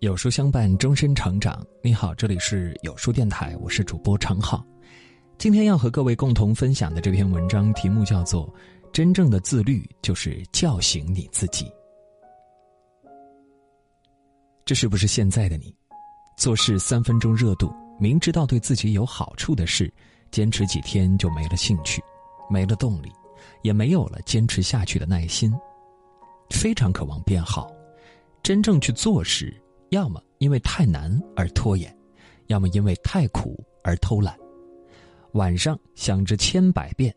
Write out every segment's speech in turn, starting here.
有书相伴，终身成长。你好，这里是有书电台，我是主播常浩。今天要和各位共同分享的这篇文章题目叫做《真正的自律就是叫醒你自己》。这是不是现在的你？做事三分钟热度，明知道对自己有好处的事，坚持几天就没了兴趣，没了动力，也没有了坚持下去的耐心，非常渴望变好，真正去做时。要么因为太难而拖延，要么因为太苦而偷懒。晚上想着千百遍，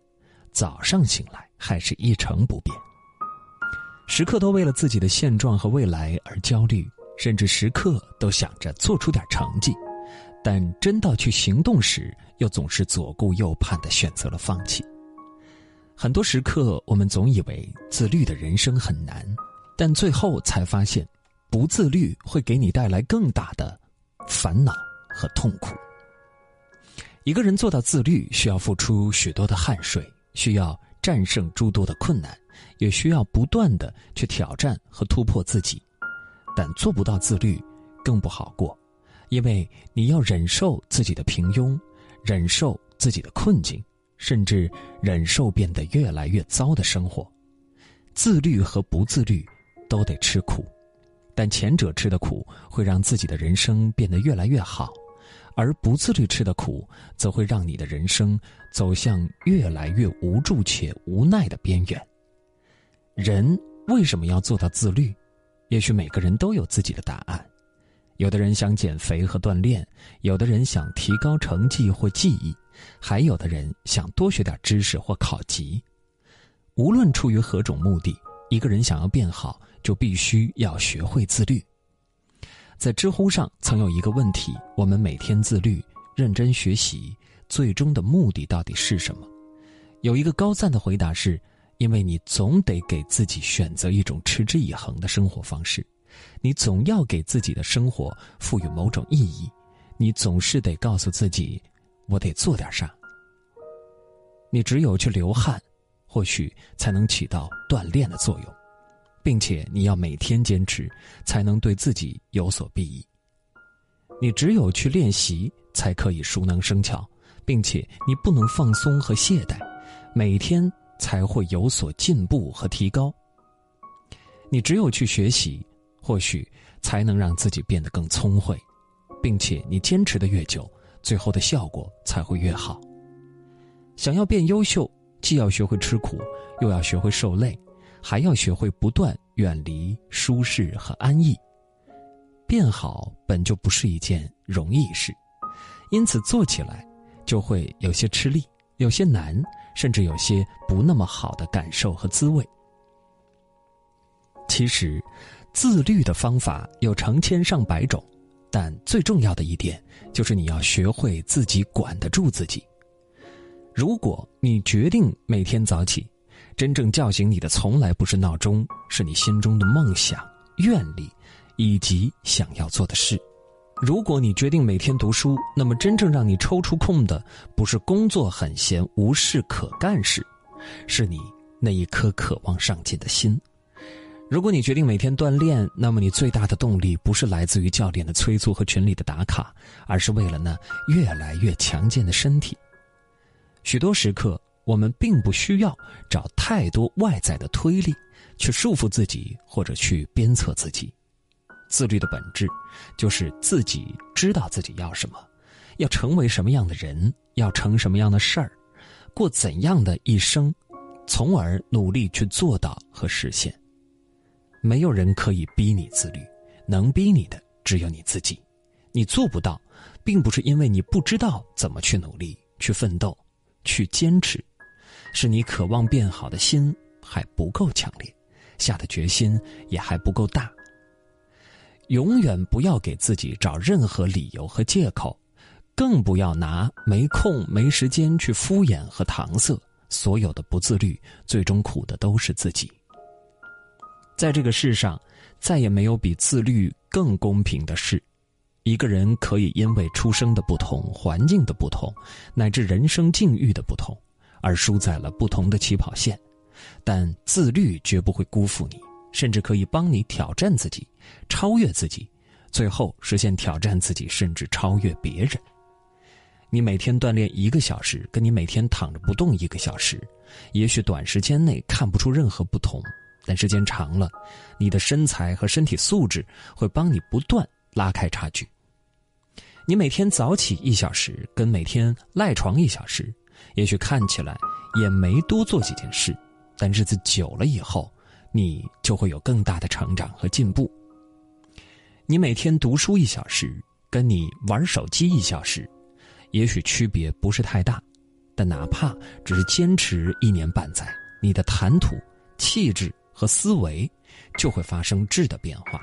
早上醒来还是一成不变。时刻都为了自己的现状和未来而焦虑，甚至时刻都想着做出点成绩，但真到去行动时，又总是左顾右盼的选择了放弃。很多时刻，我们总以为自律的人生很难，但最后才发现。不自律会给你带来更大的烦恼和痛苦。一个人做到自律，需要付出许多的汗水，需要战胜诸多的困难，也需要不断的去挑战和突破自己。但做不到自律，更不好过，因为你要忍受自己的平庸，忍受自己的困境，甚至忍受变得越来越糟的生活。自律和不自律，都得吃苦。但前者吃的苦会让自己的人生变得越来越好，而不自律吃的苦，则会让你的人生走向越来越无助且无奈的边缘。人为什么要做到自律？也许每个人都有自己的答案。有的人想减肥和锻炼，有的人想提高成绩或技艺，还有的人想多学点知识或考级。无论出于何种目的，一个人想要变好。就必须要学会自律。在知乎上曾有一个问题：我们每天自律、认真学习，最终的目的到底是什么？有一个高赞的回答是：因为你总得给自己选择一种持之以恒的生活方式，你总要给自己的生活赋予某种意义，你总是得告诉自己：我得做点啥。你只有去流汗，或许才能起到锻炼的作用。并且你要每天坚持，才能对自己有所裨益。你只有去练习，才可以熟能生巧，并且你不能放松和懈怠，每天才会有所进步和提高。你只有去学习，或许才能让自己变得更聪慧，并且你坚持的越久，最后的效果才会越好。想要变优秀，既要学会吃苦，又要学会受累。还要学会不断远离舒适和安逸，变好本就不是一件容易事，因此做起来就会有些吃力，有些难，甚至有些不那么好的感受和滋味。其实，自律的方法有成千上百种，但最重要的一点就是你要学会自己管得住自己。如果你决定每天早起，真正叫醒你的，从来不是闹钟，是你心中的梦想、愿力，以及想要做的事。如果你决定每天读书，那么真正让你抽出空的，不是工作很闲、无事可干时，是你那一颗渴望上进的心。如果你决定每天锻炼，那么你最大的动力，不是来自于教练的催促和群里的打卡，而是为了那越来越强健的身体。许多时刻。我们并不需要找太多外在的推力，去束缚自己或者去鞭策自己。自律的本质，就是自己知道自己要什么，要成为什么样的人，要成什么样的事儿，过怎样的一生，从而努力去做到和实现。没有人可以逼你自律，能逼你的只有你自己。你做不到，并不是因为你不知道怎么去努力、去奋斗、去坚持。是你渴望变好的心还不够强烈，下的决心也还不够大。永远不要给自己找任何理由和借口，更不要拿没空、没时间去敷衍和搪塞。所有的不自律，最终苦的都是自己。在这个世上，再也没有比自律更公平的事。一个人可以因为出生的不同、环境的不同，乃至人生境遇的不同。而输在了不同的起跑线，但自律绝不会辜负你，甚至可以帮你挑战自己、超越自己，最后实现挑战自己，甚至超越别人。你每天锻炼一个小时，跟你每天躺着不动一个小时，也许短时间内看不出任何不同，但时间长了，你的身材和身体素质会帮你不断拉开差距。你每天早起一小时，跟每天赖床一小时，也许看起来也没多做几件事，但日子久了以后，你就会有更大的成长和进步。你每天读书一小时，跟你玩手机一小时。也许区别不是太大，但哪怕只是坚持一年半载，你的谈吐、气质和思维就会发生质的变化。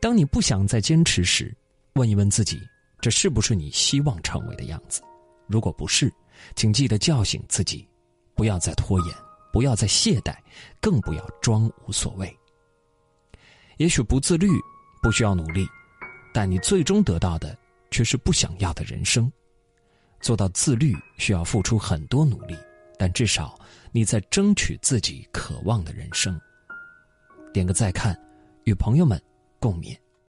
当你不想再坚持时，问一问自己：这是不是你希望成为的样子？如果不是，请记得叫醒自己，不要再拖延，不要再懈怠，更不要装无所谓。也许不自律，不需要努力，但你最终得到的。却是不想要的人生。做到自律需要付出很多努力，但至少你在争取自己渴望的人生。点个再看，与朋友们共勉。